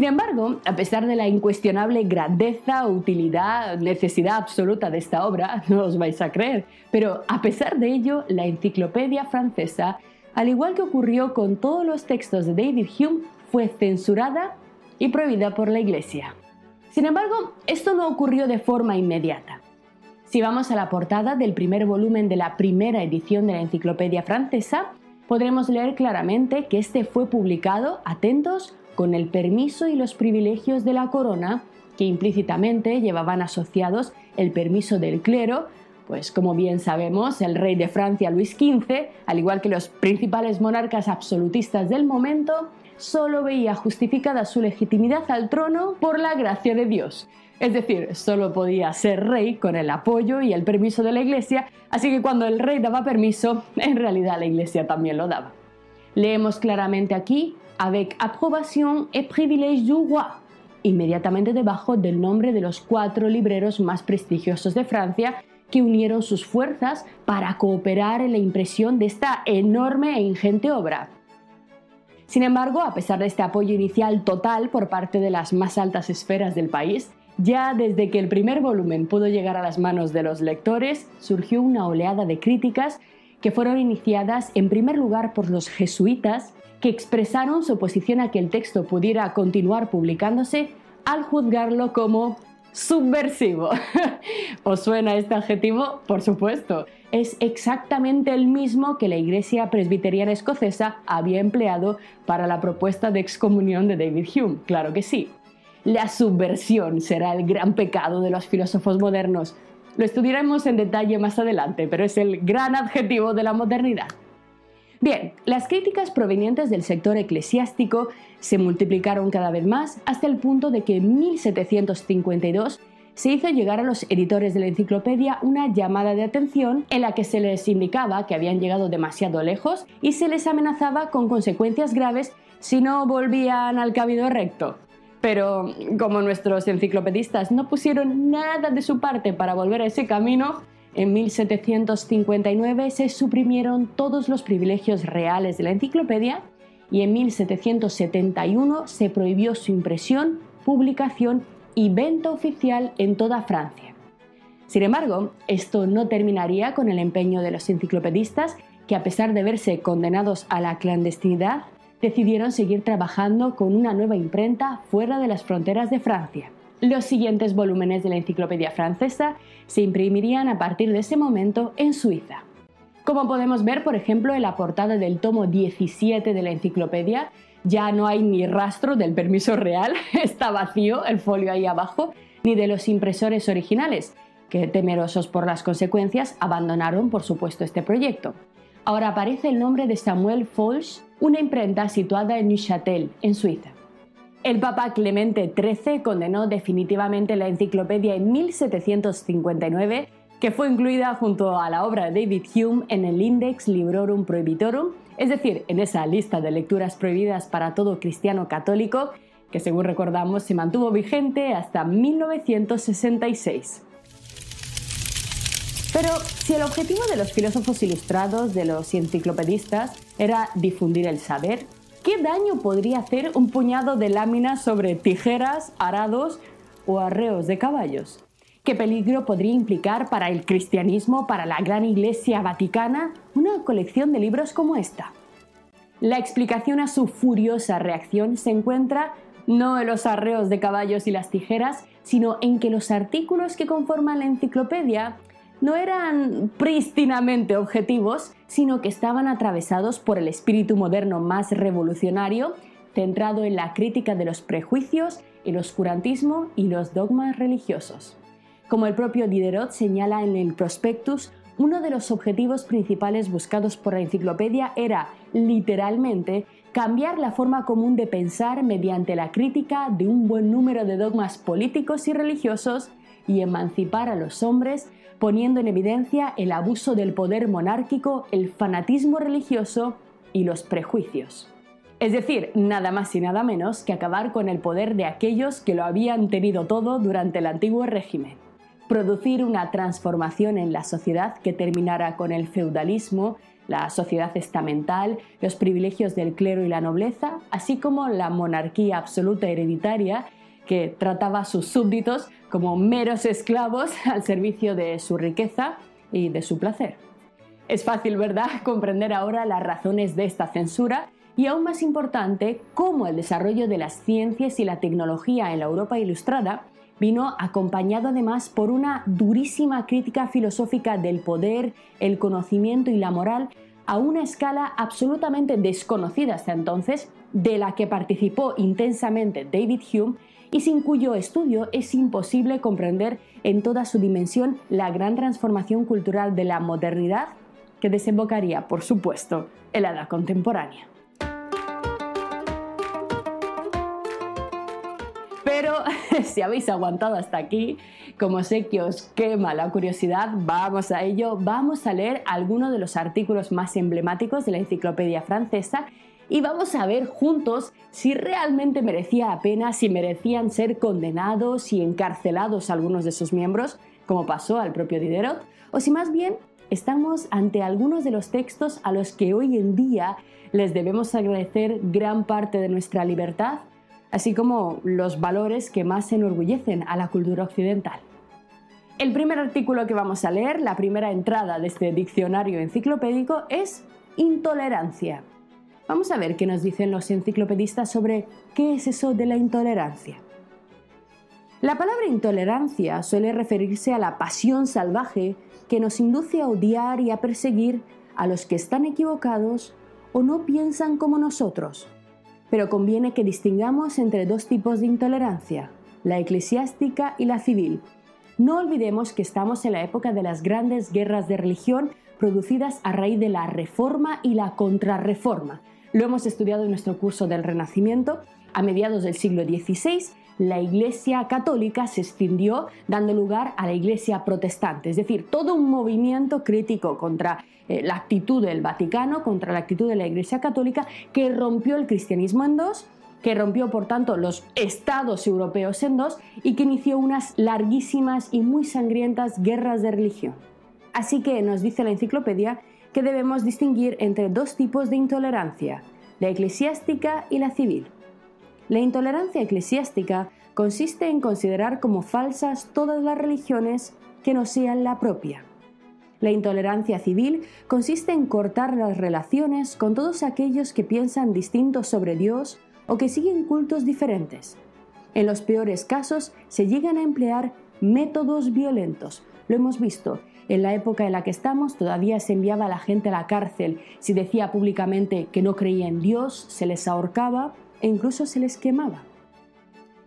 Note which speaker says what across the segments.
Speaker 1: Sin embargo, a pesar de la incuestionable grandeza, utilidad, necesidad absoluta de esta obra, no os vais a creer, pero a pesar de ello, la enciclopedia francesa, al igual que ocurrió con todos los textos de David Hume, fue censurada y prohibida por la Iglesia. Sin embargo, esto no ocurrió de forma inmediata. Si vamos a la portada del primer volumen de la primera edición de la Enciclopedia Francesa, podremos leer claramente que este fue publicado, atentos, con el permiso y los privilegios de la corona, que implícitamente llevaban asociados el permiso del clero, pues como bien sabemos, el rey de Francia Luis XV, al igual que los principales monarcas absolutistas del momento, solo veía justificada su legitimidad al trono por la gracia de Dios. Es decir, solo podía ser rey con el apoyo y el permiso de la Iglesia, así que cuando el rey daba permiso, en realidad la Iglesia también lo daba. Leemos claramente aquí avec approbation et privilège du roi, inmediatamente debajo del nombre de los cuatro libreros más prestigiosos de Francia que unieron sus fuerzas para cooperar en la impresión de esta enorme e ingente obra. Sin embargo, a pesar de este apoyo inicial total por parte de las más altas esferas del país, ya desde que el primer volumen pudo llegar a las manos de los lectores, surgió una oleada de críticas que fueron iniciadas en primer lugar por los jesuitas que expresaron su oposición a que el texto pudiera continuar publicándose al juzgarlo como subversivo. ¿Os suena este adjetivo? Por supuesto. Es exactamente el mismo que la Iglesia Presbiteriana Escocesa había empleado para la propuesta de excomunión de David Hume. Claro que sí. La subversión será el gran pecado de los filósofos modernos. Lo estudiaremos en detalle más adelante, pero es el gran adjetivo de la modernidad. Bien, las críticas provenientes del sector eclesiástico se multiplicaron cada vez más hasta el punto de que en 1752 se hizo llegar a los editores de la enciclopedia una llamada de atención en la que se les indicaba que habían llegado demasiado lejos y se les amenazaba con consecuencias graves si no volvían al camino recto. Pero como nuestros enciclopedistas no pusieron nada de su parte para volver a ese camino, en 1759 se suprimieron todos los privilegios reales de la enciclopedia y en 1771 se prohibió su impresión, publicación y venta oficial en toda Francia. Sin embargo, esto no terminaría con el empeño de los enciclopedistas que a pesar de verse condenados a la clandestinidad, decidieron seguir trabajando con una nueva imprenta fuera de las fronteras de Francia. Los siguientes volúmenes de la enciclopedia francesa se imprimirían a partir de ese momento en Suiza. Como podemos ver, por ejemplo, en la portada del tomo 17 de la enciclopedia, ya no hay ni rastro del permiso real, está vacío el folio ahí abajo, ni de los impresores originales, que temerosos por las consecuencias abandonaron por supuesto este proyecto. Ahora aparece el nombre de Samuel Folch, una imprenta situada en Neuchâtel, en Suiza. El Papa Clemente XIII condenó definitivamente la enciclopedia en 1759, que fue incluida junto a la obra de David Hume en el Index Librorum Prohibitorum, es decir, en esa lista de lecturas prohibidas para todo cristiano católico, que según recordamos se mantuvo vigente hasta 1966. Pero si el objetivo de los filósofos ilustrados, de los enciclopedistas, era difundir el saber, ¿Qué daño podría hacer un puñado de láminas sobre tijeras, arados o arreos de caballos? ¿Qué peligro podría implicar para el cristianismo, para la gran iglesia vaticana, una colección de libros como esta? La explicación a su furiosa reacción se encuentra no en los arreos de caballos y las tijeras, sino en que los artículos que conforman la enciclopedia no eran prístinamente objetivos, sino que estaban atravesados por el espíritu moderno más revolucionario, centrado en la crítica de los prejuicios, el oscurantismo y los dogmas religiosos. Como el propio Diderot señala en el prospectus, uno de los objetivos principales buscados por la enciclopedia era, literalmente, cambiar la forma común de pensar mediante la crítica de un buen número de dogmas políticos y religiosos y emancipar a los hombres poniendo en evidencia el abuso del poder monárquico, el fanatismo religioso y los prejuicios. Es decir, nada más y nada menos que acabar con el poder de aquellos que lo habían tenido todo durante el antiguo régimen. Producir una transformación en la sociedad que terminara con el feudalismo, la sociedad estamental, los privilegios del clero y la nobleza, así como la monarquía absoluta hereditaria que trataba a sus súbditos como meros esclavos al servicio de su riqueza y de su placer. Es fácil, ¿verdad?, comprender ahora las razones de esta censura y aún más importante, cómo el desarrollo de las ciencias y la tecnología en la Europa ilustrada vino acompañado además por una durísima crítica filosófica del poder, el conocimiento y la moral a una escala absolutamente desconocida hasta entonces, de la que participó intensamente David Hume y sin cuyo estudio es imposible comprender en toda su dimensión la gran transformación cultural de la modernidad que desembocaría, por supuesto, en la edad contemporánea. Pero si habéis aguantado hasta aquí, como sé que os quema la curiosidad, vamos a ello, vamos a leer algunos de los artículos más emblemáticos de la enciclopedia francesa y vamos a ver juntos si realmente merecía la pena, si merecían ser condenados y encarcelados algunos de sus miembros, como pasó al propio Diderot, o si más bien estamos ante algunos de los textos a los que hoy en día les debemos agradecer gran parte de nuestra libertad así como los valores que más enorgullecen a la cultura occidental. El primer artículo que vamos a leer, la primera entrada de este diccionario enciclopédico, es intolerancia. Vamos a ver qué nos dicen los enciclopedistas sobre qué es eso de la intolerancia. La palabra intolerancia suele referirse a la pasión salvaje que nos induce a odiar y a perseguir a los que están equivocados o no piensan como nosotros, pero conviene que distingamos entre dos tipos de intolerancia, la eclesiástica y la civil. No olvidemos que estamos en la época de las grandes guerras de religión producidas a raíz de la reforma y la contrarreforma. Lo hemos estudiado en nuestro curso del Renacimiento. A mediados del siglo XVI, la Iglesia católica se extendió dando lugar a la Iglesia protestante, es decir, todo un movimiento crítico contra eh, la actitud del Vaticano contra la actitud de la Iglesia Católica, que rompió el cristianismo en dos, que rompió por tanto los estados europeos en dos y que inició unas larguísimas y muy sangrientas guerras de religión. Así que nos dice la enciclopedia que debemos distinguir entre dos tipos de intolerancia, la eclesiástica y la civil. La intolerancia eclesiástica consiste en considerar como falsas todas las religiones que no sean la propia. La intolerancia civil consiste en cortar las relaciones con todos aquellos que piensan distintos sobre Dios o que siguen cultos diferentes. En los peores casos se llegan a emplear métodos violentos. Lo hemos visto. En la época en la que estamos todavía se enviaba a la gente a la cárcel. Si decía públicamente que no creía en Dios, se les ahorcaba e incluso se les quemaba.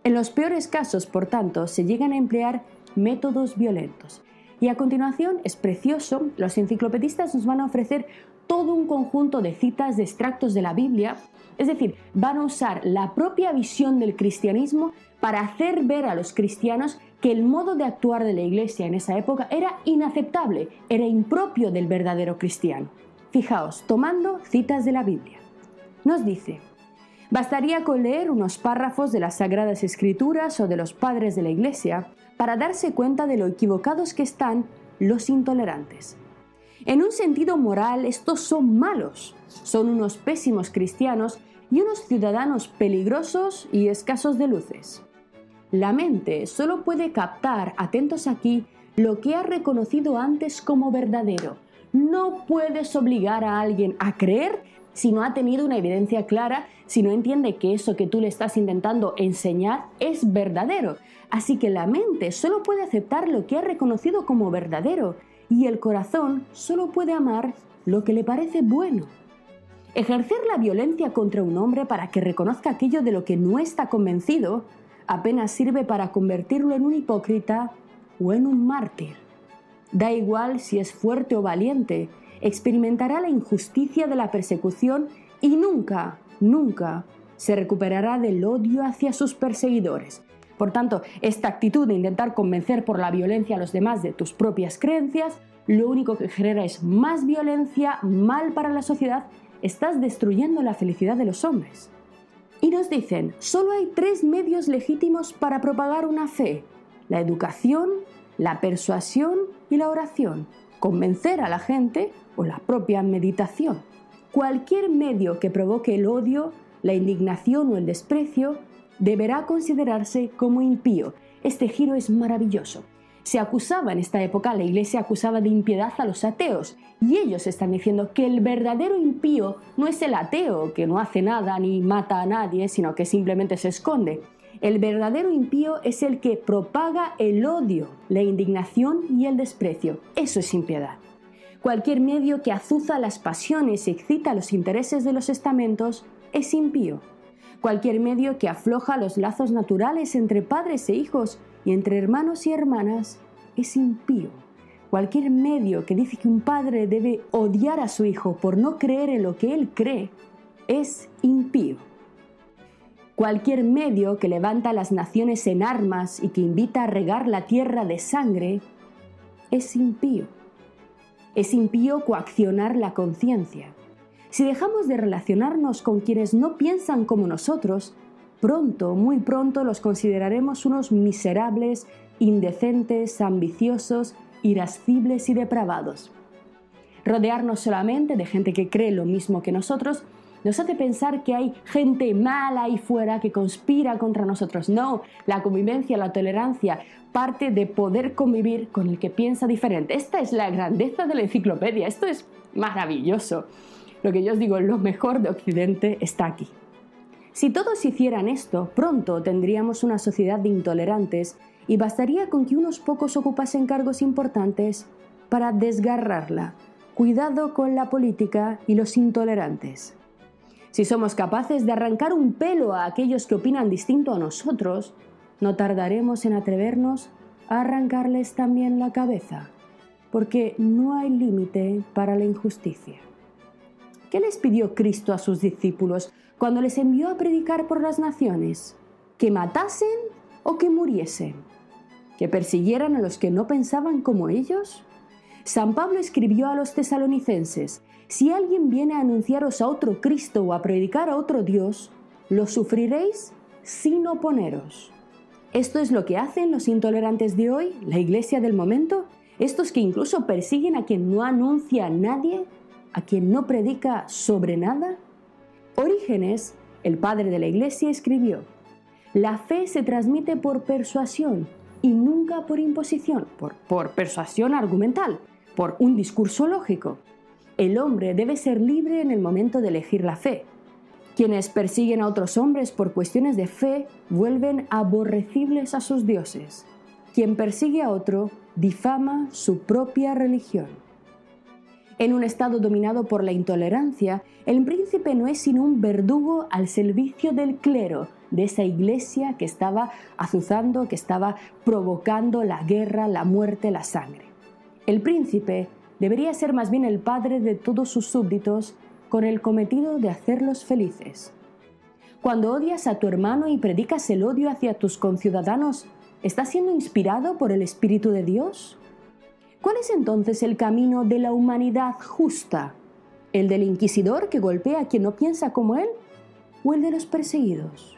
Speaker 1: En los peores casos, por tanto, se llegan a emplear métodos violentos. Y a continuación, es precioso, los enciclopedistas nos van a ofrecer todo un conjunto de citas de extractos de la Biblia, es decir, van a usar la propia visión del cristianismo para hacer ver a los cristianos que el modo de actuar de la Iglesia en esa época era inaceptable, era impropio del verdadero cristiano. Fijaos, tomando citas de la Biblia. Nos dice, bastaría con leer unos párrafos de las Sagradas Escrituras o de los padres de la Iglesia para darse cuenta de lo equivocados que están los intolerantes. En un sentido moral, estos son malos, son unos pésimos cristianos y unos ciudadanos peligrosos y escasos de luces. La mente solo puede captar, atentos aquí, lo que ha reconocido antes como verdadero. No puedes obligar a alguien a creer si no ha tenido una evidencia clara, si no entiende que eso que tú le estás intentando enseñar es verdadero. Así que la mente solo puede aceptar lo que ha reconocido como verdadero y el corazón solo puede amar lo que le parece bueno. Ejercer la violencia contra un hombre para que reconozca aquello de lo que no está convencido apenas sirve para convertirlo en un hipócrita o en un mártir. Da igual si es fuerte o valiente, experimentará la injusticia de la persecución y nunca, nunca se recuperará del odio hacia sus perseguidores. Por tanto, esta actitud de intentar convencer por la violencia a los demás de tus propias creencias, lo único que genera es más violencia, mal para la sociedad, estás destruyendo la felicidad de los hombres. Y nos dicen, solo hay tres medios legítimos para propagar una fe, la educación, la persuasión y la oración. Convencer a la gente o la propia meditación. Cualquier medio que provoque el odio, la indignación o el desprecio deberá considerarse como impío. Este giro es maravilloso. Se acusaba en esta época, la iglesia acusaba de impiedad a los ateos, y ellos están diciendo que el verdadero impío no es el ateo, que no hace nada ni mata a nadie, sino que simplemente se esconde. El verdadero impío es el que propaga el odio, la indignación y el desprecio. Eso es impiedad. Cualquier medio que azuza las pasiones y excita los intereses de los estamentos es impío. Cualquier medio que afloja los lazos naturales entre padres e hijos y entre hermanos y hermanas es impío. Cualquier medio que dice que un padre debe odiar a su hijo por no creer en lo que él cree es impío. Cualquier medio que levanta las naciones en armas y que invita a regar la tierra de sangre es impío. Es impío coaccionar la conciencia. Si dejamos de relacionarnos con quienes no piensan como nosotros, pronto, muy pronto los consideraremos unos miserables, indecentes, ambiciosos, irascibles y depravados. Rodearnos solamente de gente que cree lo mismo que nosotros nos hace pensar que hay gente mala ahí fuera que conspira contra nosotros. No, la convivencia, la tolerancia parte de poder convivir con el que piensa diferente. Esta es la grandeza de la enciclopedia, esto es maravilloso. Lo que yo os digo, lo mejor de Occidente está aquí. Si todos hicieran esto, pronto tendríamos una sociedad de intolerantes y bastaría con que unos pocos ocupasen cargos importantes para desgarrarla. Cuidado con la política y los intolerantes. Si somos capaces de arrancar un pelo a aquellos que opinan distinto a nosotros, no tardaremos en atrevernos a arrancarles también la cabeza, porque no hay límite para la injusticia. ¿Qué les pidió Cristo a sus discípulos cuando les envió a predicar por las naciones, que matasen o que muriesen, que persiguieran a los que no pensaban como ellos. San Pablo escribió a los tesalonicenses, si alguien viene a anunciaros a otro Cristo o a predicar a otro Dios, lo sufriréis sin oponeros. Esto es lo que hacen los intolerantes de hoy, la iglesia del momento, estos que incluso persiguen a quien no anuncia a nadie, a quien no predica sobre nada. Orígenes, el padre de la Iglesia, escribió, La fe se transmite por persuasión y nunca por imposición, por, persuasión argumental, por un discurso lógico. El hombre debe ser libre en el momento de elegir la fe. Quienes persiguen a otros hombres por cuestiones de fe vuelven aborrecibles a sus dioses. Quien persigue a otro difama su propia religión. En un estado dominado por la intolerancia, el príncipe no es sino un verdugo al servicio del clero, de esa iglesia que estaba azuzando, que estaba provocando la guerra, la muerte, la sangre. El príncipe debería ser más bien el padre de todos sus súbditos con el cometido de hacerlos felices. Cuando odias a tu hermano y predicas el odio hacia tus conciudadanos, ¿estás siendo inspirado por el Espíritu de Dios? ¿Cuál es entonces el camino de la humanidad justa? ¿El del inquisidor que golpea a quien no piensa como él? ¿O el de los perseguidos?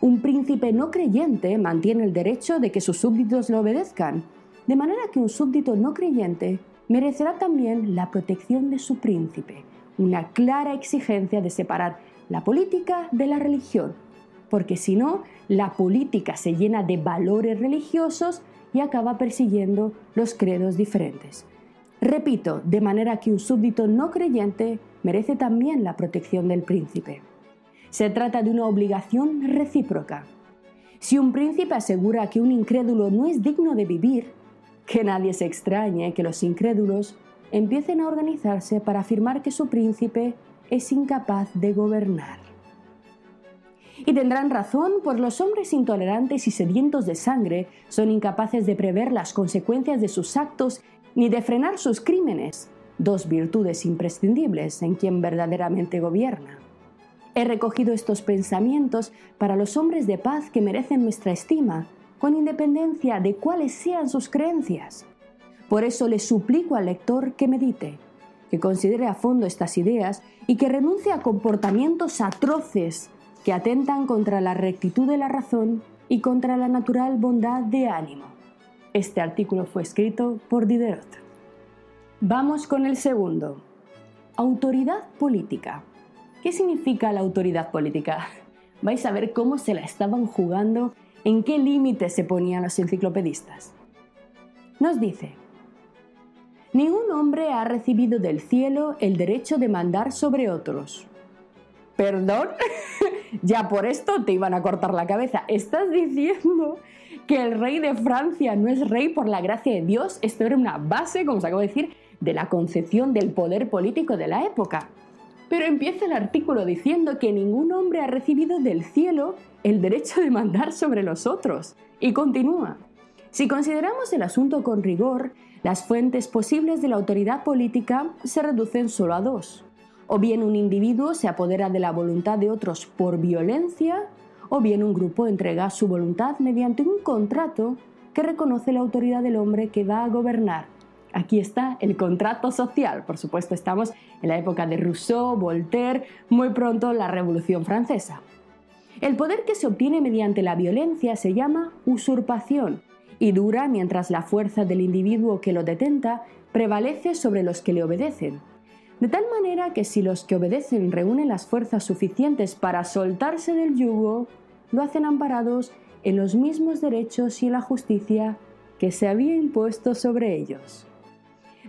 Speaker 1: Un príncipe no creyente mantiene el derecho de que sus súbditos lo obedezcan, de manera que un súbdito no creyente merecerá también la protección de su príncipe, una clara exigencia de separar la política de la religión, porque si no, la política se llena de valores religiosos y acaba persiguiendo los credos diferentes. Repito, de manera que un súbdito no creyente merece también la protección del príncipe. Se trata de una obligación recíproca. Si un príncipe asegura que un incrédulo no es digno de vivir, que nadie se extrañe que los incrédulos empiecen a organizarse para afirmar que su príncipe es incapaz de gobernar. Y tendrán razón, pues los hombres intolerantes y sedientos de sangre son incapaces de prever las consecuencias de sus actos ni de frenar sus crímenes, dos virtudes imprescindibles en quien verdaderamente gobierna. He recogido estos pensamientos para los hombres de paz que merecen nuestra estima, con independencia de cuáles sean sus creencias. Por eso le suplico al lector que medite, que considere a fondo estas ideas y que renuncie a comportamientos atroces que atentan contra la rectitud de la razón y contra la natural bondad de ánimo. Este artículo fue escrito por Diderot. Vamos con el segundo. Autoridad política. ¿Qué significa la autoridad política? Vais a ver cómo se la estaban jugando, en qué límites se ponían los enciclopedistas. Nos dice, Ningún hombre ha recibido del cielo el derecho de mandar sobre otros. ¿Perdón? ya por esto te iban a cortar la cabeza. ¿Estás diciendo que el rey de Francia no es rey por la gracia de Dios? Esto era una base, como os acabo de decir, de la concepción del poder político de la época. Pero empieza el artículo diciendo que ningún hombre ha recibido del cielo el derecho de mandar sobre los otros. Y continúa. Si consideramos el asunto con rigor, las fuentes posibles de la autoridad política se reducen solo a dos. O bien un individuo se apodera de la voluntad de otros por violencia, o bien un grupo entrega su voluntad mediante un contrato que reconoce la autoridad del hombre que va a gobernar. Aquí está el contrato social. Por supuesto, estamos en la época de Rousseau, Voltaire, muy pronto la Revolución Francesa. El poder que se obtiene mediante la violencia se llama usurpación y dura mientras la fuerza del individuo que lo detenta prevalece sobre los que le obedecen. De tal manera que si los que obedecen reúnen las fuerzas suficientes para soltarse del yugo, lo hacen amparados en los mismos derechos y en la justicia que se había impuesto sobre ellos.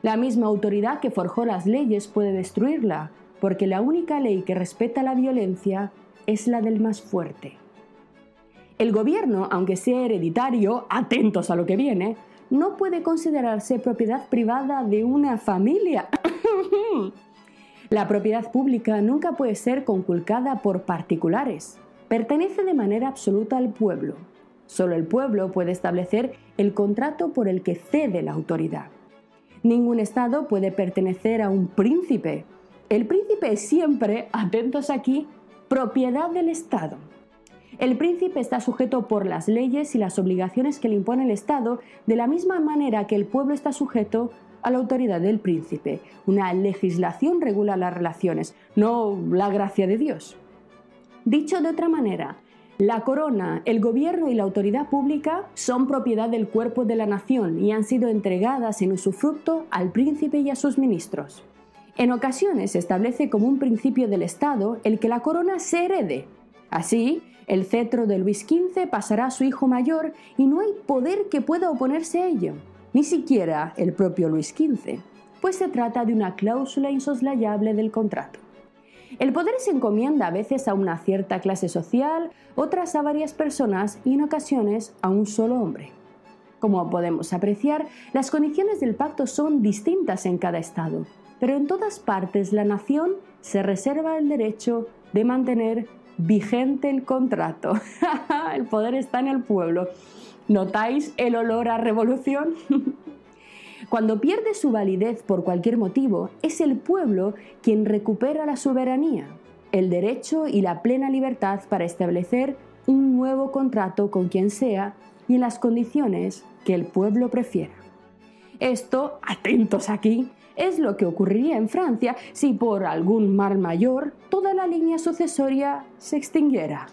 Speaker 1: La misma autoridad que forjó las leyes puede destruirla, porque la única ley que respeta la violencia es la del más fuerte. El gobierno, aunque sea hereditario, atentos a lo que viene, no puede considerarse propiedad privada de una familia. La propiedad pública nunca puede ser conculcada por particulares. Pertenece de manera absoluta al pueblo. Solo el pueblo puede establecer el contrato por el que cede la autoridad. Ningún Estado puede pertenecer a un príncipe. El príncipe es siempre, atentos aquí, propiedad del Estado. El príncipe está sujeto por las leyes y las obligaciones que le impone el Estado, de la misma manera que el pueblo está sujeto a la autoridad del príncipe. Una legislación regula las relaciones, no la gracia de Dios. Dicho de otra manera, la corona, el gobierno y la autoridad pública son propiedad del cuerpo de la nación y han sido entregadas en usufructo al príncipe y a sus ministros. En ocasiones se establece como un principio del Estado el que la corona se herede. Así, el cetro de Luis XV pasará a su hijo mayor y no hay poder que pueda oponerse a ello, ni siquiera el propio Luis XV, pues se trata de una cláusula insoslayable del contrato. El poder se encomienda a veces a una cierta clase social, otras a varias personas y en ocasiones a un solo hombre. Como podemos apreciar, las condiciones del pacto son distintas en cada estado, pero en todas partes la nación se reserva el derecho de mantener vigente el contrato. el poder está en el pueblo. ¿Notáis el olor a revolución? Cuando pierde su validez por cualquier motivo, es el pueblo quien recupera la soberanía, el derecho y la plena libertad para establecer un nuevo contrato con quien sea y en las condiciones que el pueblo prefiera. Esto, atentos aquí, es lo que ocurriría en Francia si por algún mal mayor toda la línea sucesoria se extinguiera.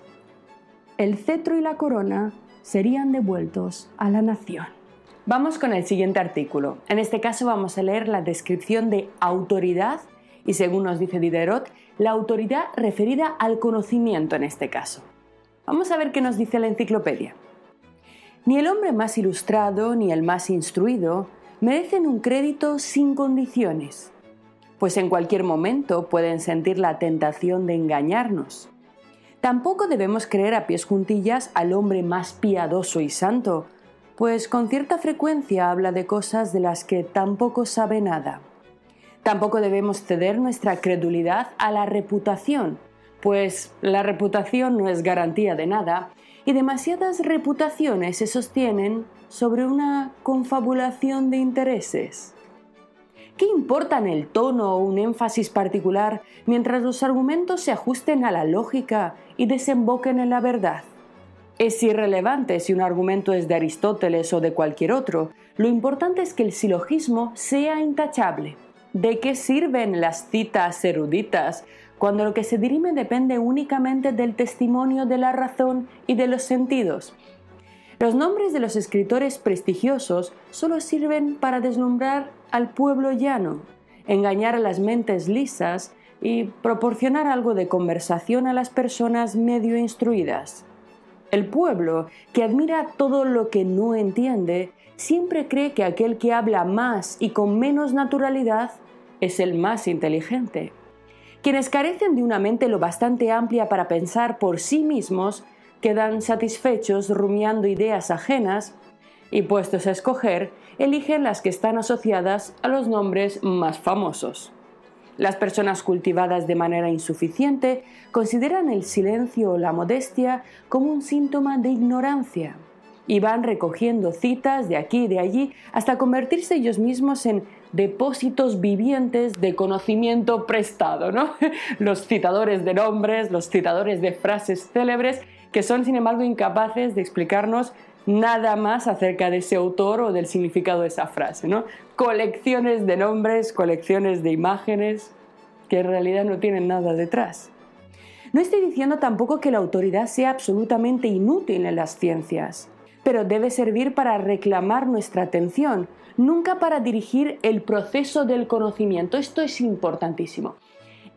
Speaker 1: El cetro y la corona serían devueltos a la nación. Vamos con el siguiente artículo. En este caso vamos a leer la descripción de autoridad y según nos dice Diderot, la autoridad referida al conocimiento en este caso. Vamos a ver qué nos dice la enciclopedia. Ni el hombre más ilustrado ni el más instruido merecen un crédito sin condiciones, pues en cualquier momento pueden sentir la tentación de engañarnos. Tampoco debemos creer a pies juntillas al hombre más piadoso y santo, pues con cierta frecuencia habla de cosas de las que tampoco sabe nada. Tampoco debemos ceder nuestra credulidad a la reputación, pues la reputación no es garantía de nada y demasiadas reputaciones se sostienen sobre una confabulación de intereses. ¿Qué importan el tono o un énfasis particular mientras los argumentos se ajusten a la lógica y desemboquen en la verdad? Es irrelevante si un argumento es de Aristóteles o de cualquier otro, lo importante es que el silogismo sea intachable. ¿De qué sirven las citas eruditas cuando lo que se dirime depende únicamente del testimonio de la razón y de los sentidos? Los nombres de los escritores prestigiosos solo sirven para deslumbrar al pueblo llano, engañar a las mentes lisas y proporcionar algo de conversación a las personas medio instruidas. El pueblo, que admira todo lo que no entiende, siempre cree que aquel que habla más y con menos naturalidad es el más inteligente. Quienes carecen de una mente lo bastante amplia para pensar por sí mismos quedan satisfechos rumiando ideas ajenas y puestos a escoger, eligen las que están asociadas a los nombres más famosos. Las personas cultivadas de manera insuficiente consideran el silencio o la modestia como un síntoma de ignorancia y van recogiendo citas de aquí y de allí hasta convertirse ellos mismos en depósitos vivientes de conocimiento prestado, ¿no? Los citadores de nombres, los citadores de frases célebres que son sin embargo incapaces de explicarnos nada más acerca de ese autor o del significado de esa frase, ¿no? Colecciones de nombres, colecciones de imágenes que en realidad no tienen nada detrás. No estoy diciendo tampoco que la autoridad sea absolutamente inútil en las ciencias, pero debe servir para reclamar nuestra atención, nunca para dirigir el proceso del conocimiento. Esto es importantísimo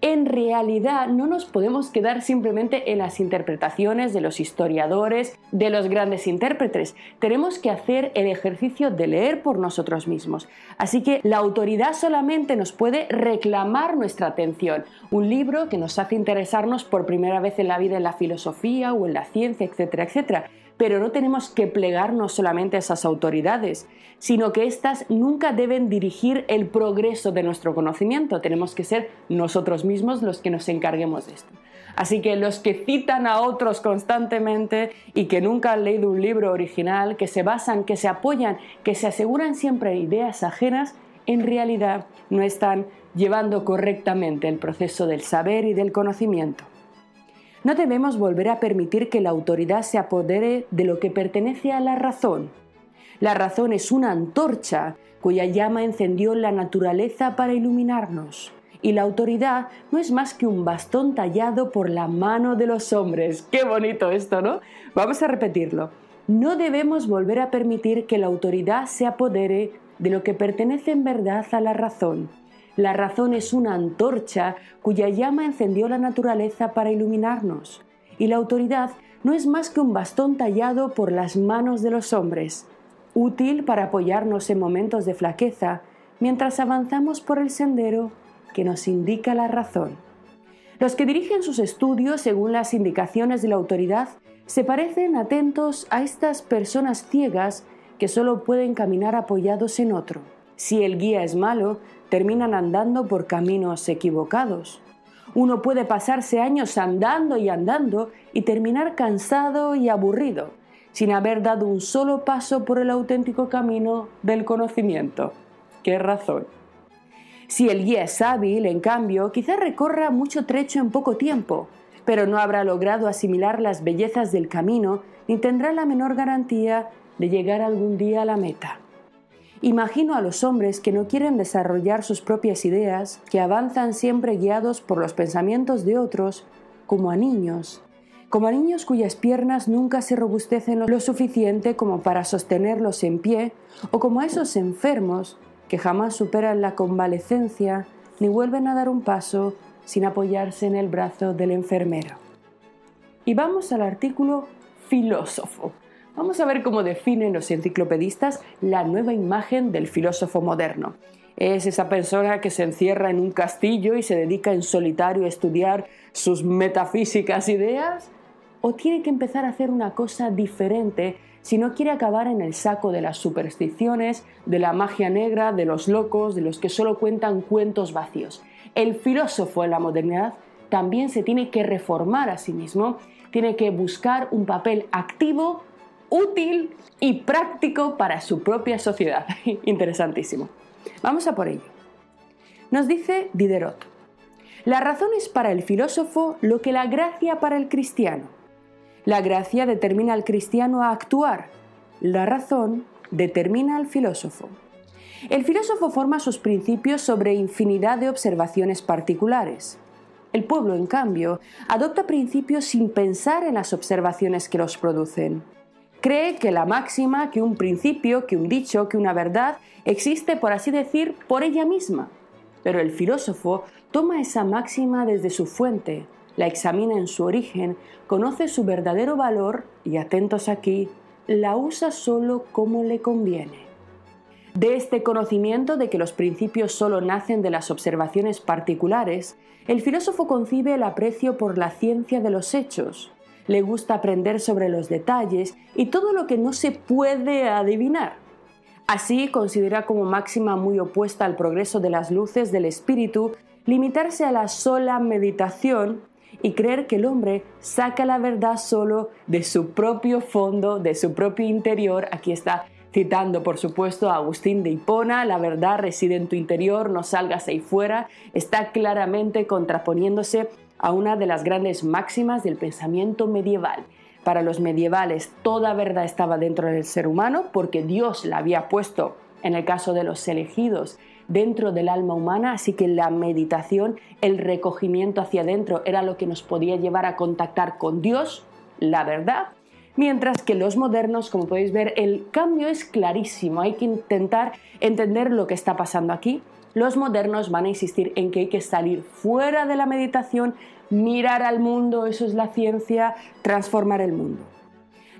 Speaker 1: en realidad no nos podemos quedar simplemente en las interpretaciones de los historiadores, de los grandes intérpretes. Tenemos que hacer el ejercicio de leer por nosotros mismos. Así que la autoridad solamente nos puede reclamar nuestra atención. Un libro que nos hace interesarnos por primera vez en la vida en la filosofía o en la ciencia, etcétera, etcétera pero no tenemos que plegarnos solamente a esas autoridades, sino que éstas nunca deben dirigir el progreso de nuestro conocimiento, tenemos que ser nosotros mismos los que nos encarguemos de esto. Así que los que citan a otros constantemente y que nunca han leído un libro original, que se basan, que se apoyan, que se aseguran siempre ideas ajenas, en realidad no están llevando correctamente el proceso del saber y del conocimiento. No debemos volver a permitir que la autoridad se apodere de lo que pertenece a la razón. La razón es una antorcha cuya llama encendió la naturaleza para iluminarnos. Y la autoridad no es más que un bastón tallado por la mano de los hombres. Qué bonito esto, ¿no? Vamos a repetirlo. No debemos volver a permitir que la autoridad se apodere de lo que pertenece en verdad a la razón la razón es una antorcha cuya llama encendió la naturaleza para iluminarnos, y la autoridad no es más que un bastón tallado por las manos de los hombres, útil para apoyarnos en momentos de flaqueza mientras avanzamos por el sendero que nos indica la razón. Los que dirigen sus estudios según las indicaciones de la autoridad se parecen atentos a estas personas ciegas que solo pueden caminar apoyados en otro. Si el guía es malo, terminan andando por caminos equivocados. Uno puede pasarse años andando y andando y terminar cansado y aburrido, sin haber dado un solo paso por el auténtico camino del conocimiento. ¿Qué razón? Si el guía es hábil, en cambio, quizá recorra mucho trecho en poco tiempo, pero no habrá logrado asimilar las bellezas del camino ni tendrá la menor garantía de llegar algún día a la meta. Imagino a los hombres que no quieren desarrollar sus propias ideas, que avanzan siempre guiados por los pensamientos de otros, como a niños, como a niños cuyas piernas nunca se robustecen lo suficiente como para sostenerlos en pie, o como a esos enfermos que jamás superan la convalecencia ni vuelven a dar un paso sin apoyarse en el brazo del enfermero. Y vamos al artículo filósofo. Vamos a ver cómo definen los enciclopedistas la nueva imagen del filósofo moderno. ¿Es esa persona que se encierra en un castillo y se dedica en solitario a estudiar sus metafísicas ideas? ¿O tiene que empezar a hacer una cosa diferente si no quiere acabar en el saco de las supersticiones, de la magia negra, de los locos, de los que solo cuentan cuentos vacíos? El filósofo en la modernidad también se tiene que reformar a sí mismo, tiene que buscar un papel activo útil y práctico para su propia sociedad. Interesantísimo. Vamos a por ello. Nos dice Diderot, la razón es para el filósofo lo que la gracia para el cristiano. La gracia determina al cristiano a actuar, la razón determina al filósofo. El filósofo forma sus principios sobre infinidad de observaciones particulares. El pueblo, en cambio, adopta principios sin pensar en las observaciones que los producen. Cree que la máxima, que un principio, que un dicho, que una verdad existe, por así decir, por ella misma. Pero el filósofo toma esa máxima desde su fuente, la examina en su origen, conoce su verdadero valor y, atentos aquí, la usa solo como le conviene. De este conocimiento de que los principios solo nacen de las observaciones particulares, el filósofo concibe el aprecio por la ciencia de los hechos. Le gusta aprender sobre los detalles y todo lo que no se puede adivinar. Así considera como máxima muy opuesta al progreso de las luces del espíritu limitarse a la sola meditación y creer que el hombre saca la verdad solo de su propio fondo, de su propio interior. Aquí está citando por supuesto a Agustín de Hipona, la verdad reside en tu interior, no salgas ahí fuera, está claramente contraponiéndose a una de las grandes máximas del pensamiento medieval. Para los medievales toda verdad estaba dentro del ser humano porque Dios la había puesto, en el caso de los elegidos, dentro del alma humana, así que la meditación, el recogimiento hacia adentro era lo que nos podía llevar a contactar con Dios, la verdad. Mientras que los modernos, como podéis ver, el cambio es clarísimo, hay que intentar entender lo que está pasando aquí. Los modernos van a insistir en que hay que salir fuera de la meditación, mirar al mundo, eso es la ciencia, transformar el mundo.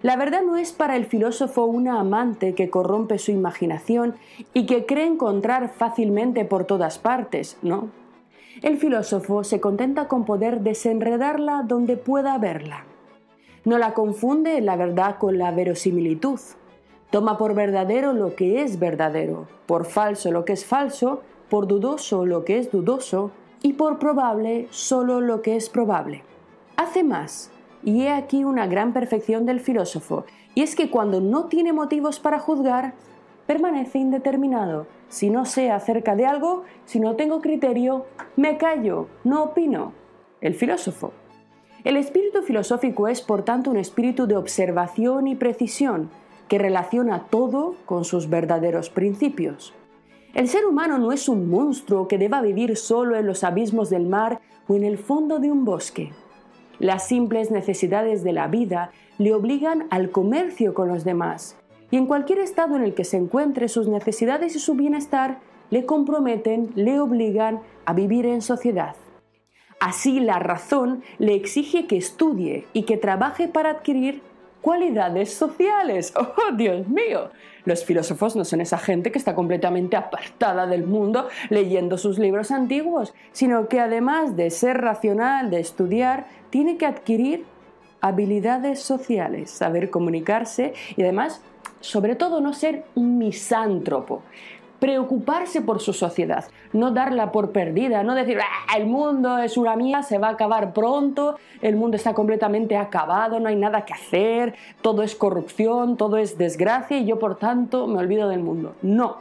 Speaker 1: La verdad no es para el filósofo una amante que corrompe su imaginación y que cree encontrar fácilmente por todas partes, no. El filósofo se contenta con poder desenredarla donde pueda verla. No la confunde la verdad con la verosimilitud. Toma por verdadero lo que es verdadero, por falso lo que es falso, por dudoso lo que es dudoso y por probable solo lo que es probable. Hace más, y he aquí una gran perfección del filósofo, y es que cuando no tiene motivos para juzgar, permanece indeterminado. Si no sé acerca de algo, si no tengo criterio, me callo, no opino. El filósofo. El espíritu filosófico es, por tanto, un espíritu de observación y precisión, que relaciona todo con sus verdaderos principios. El ser humano no es un monstruo que deba vivir solo en los abismos del mar o en el fondo de un bosque. Las simples necesidades de la vida le obligan al comercio con los demás, y en cualquier estado en el que se encuentre sus necesidades y su bienestar le comprometen, le obligan a vivir en sociedad. Así la razón le exige que estudie y que trabaje para adquirir cualidades sociales. ¡Oh, Dios mío! Los filósofos no son esa gente que está completamente apartada del mundo leyendo sus libros antiguos, sino que además de ser racional, de estudiar, tiene que adquirir habilidades sociales, saber comunicarse y además, sobre todo, no ser un misántropo preocuparse por su sociedad, no darla por perdida, no decir, ah, el mundo es una mía, se va a acabar pronto, el mundo está completamente acabado, no hay nada que hacer, todo es corrupción, todo es desgracia y yo por tanto me olvido del mundo. No,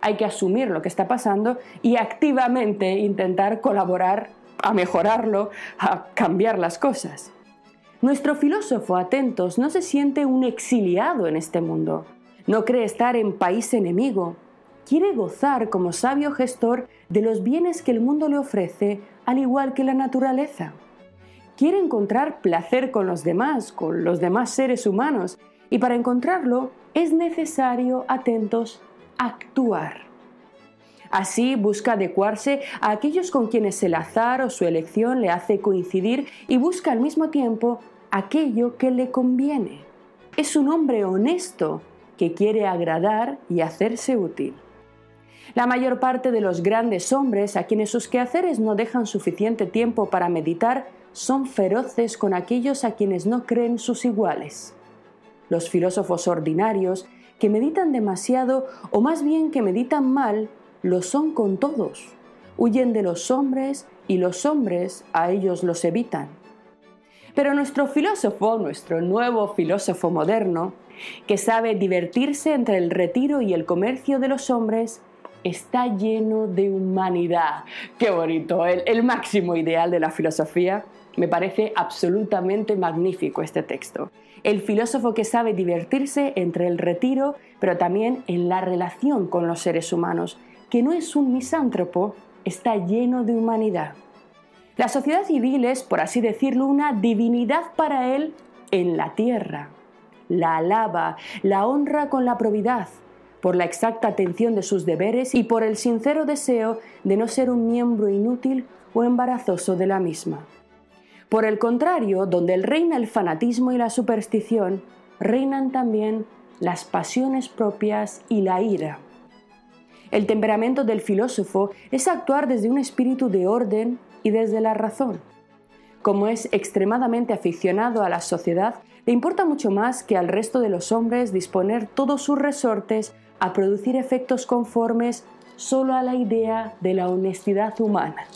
Speaker 1: hay que asumir lo que está pasando y activamente intentar colaborar a mejorarlo, a cambiar las cosas. Nuestro filósofo, atentos, no se siente un exiliado en este mundo. No cree estar en país enemigo, quiere gozar como sabio gestor de los bienes que el mundo le ofrece, al igual que la naturaleza. Quiere encontrar placer con los demás, con los demás seres humanos, y para encontrarlo es necesario, atentos, actuar. Así busca adecuarse a aquellos con quienes el azar o su elección le hace coincidir y busca al mismo tiempo aquello que le conviene. Es un hombre honesto que quiere agradar y hacerse útil. La mayor parte de los grandes hombres a quienes sus quehaceres no dejan suficiente tiempo para meditar son feroces con aquellos a quienes no creen sus iguales. Los filósofos ordinarios, que meditan demasiado o más bien que meditan mal, lo son con todos. Huyen de los hombres y los hombres a ellos los evitan. Pero nuestro filósofo, nuestro nuevo filósofo moderno, que sabe divertirse entre el retiro y el comercio de los hombres, está lleno de humanidad. Qué bonito, el, máximo ideal de la filosofía. Me parece absolutamente magnífico este texto. El filósofo que sabe divertirse entre el retiro, pero también en la relación con los seres humanos, que no es un misántropo, está lleno de humanidad. La sociedad civil es, por así decirlo, una divinidad para él en la tierra. la alaba, la honra con la probidad, por la exacta atención de sus deberes y por el sincero deseo de no ser un miembro inútil o embarazoso de la misma. Por el contrario, donde reina el fanatismo y la superstición, reinan también las pasiones propias y la ira. El temperamento del filósofo es actuar desde un espíritu de orden y desde la razón. Como es extremadamente aficionado a la sociedad, le importa mucho más que al resto de los hombres disponer todos sus resortes a producir efectos conformes solo a la idea de la honestidad humana.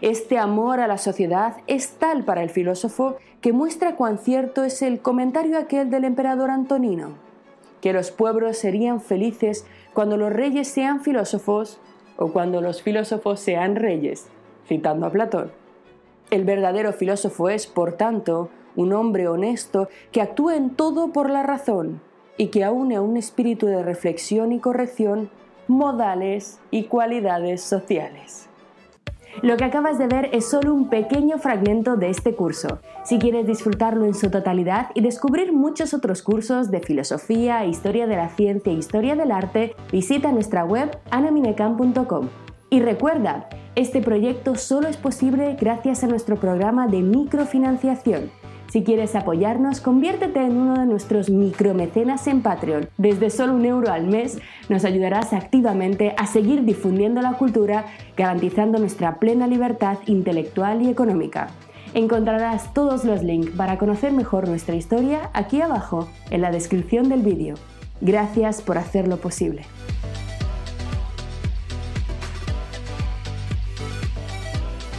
Speaker 1: Este amor a la sociedad es tal para el filósofo que muestra cuán cierto es el comentario aquel del emperador Antonino, que los pueblos serían felices cuando los reyes sean filósofos o cuando los filósofos sean reyes, citando a Platón. El verdadero filósofo es, por tanto, un hombre honesto que actúa en todo por la razón y que aúne a un espíritu de reflexión y corrección modales y cualidades sociales. Lo que acabas de ver es solo un pequeño fragmento de este curso. Si quieres disfrutarlo en su totalidad y descubrir muchos otros cursos de filosofía, historia de la ciencia e historia del arte, visita nuestra web anaminecam.com. Y recuerda, este proyecto solo es posible gracias a nuestro programa de microfinanciación si quieres apoyarnos, conviértete en uno de nuestros micromecenas en Patreon. Desde solo un euro al mes nos ayudarás activamente a seguir difundiendo la cultura, garantizando nuestra plena libertad intelectual y económica. Encontrarás todos los links para conocer mejor nuestra historia aquí abajo en la descripción del vídeo. Gracias por hacerlo posible.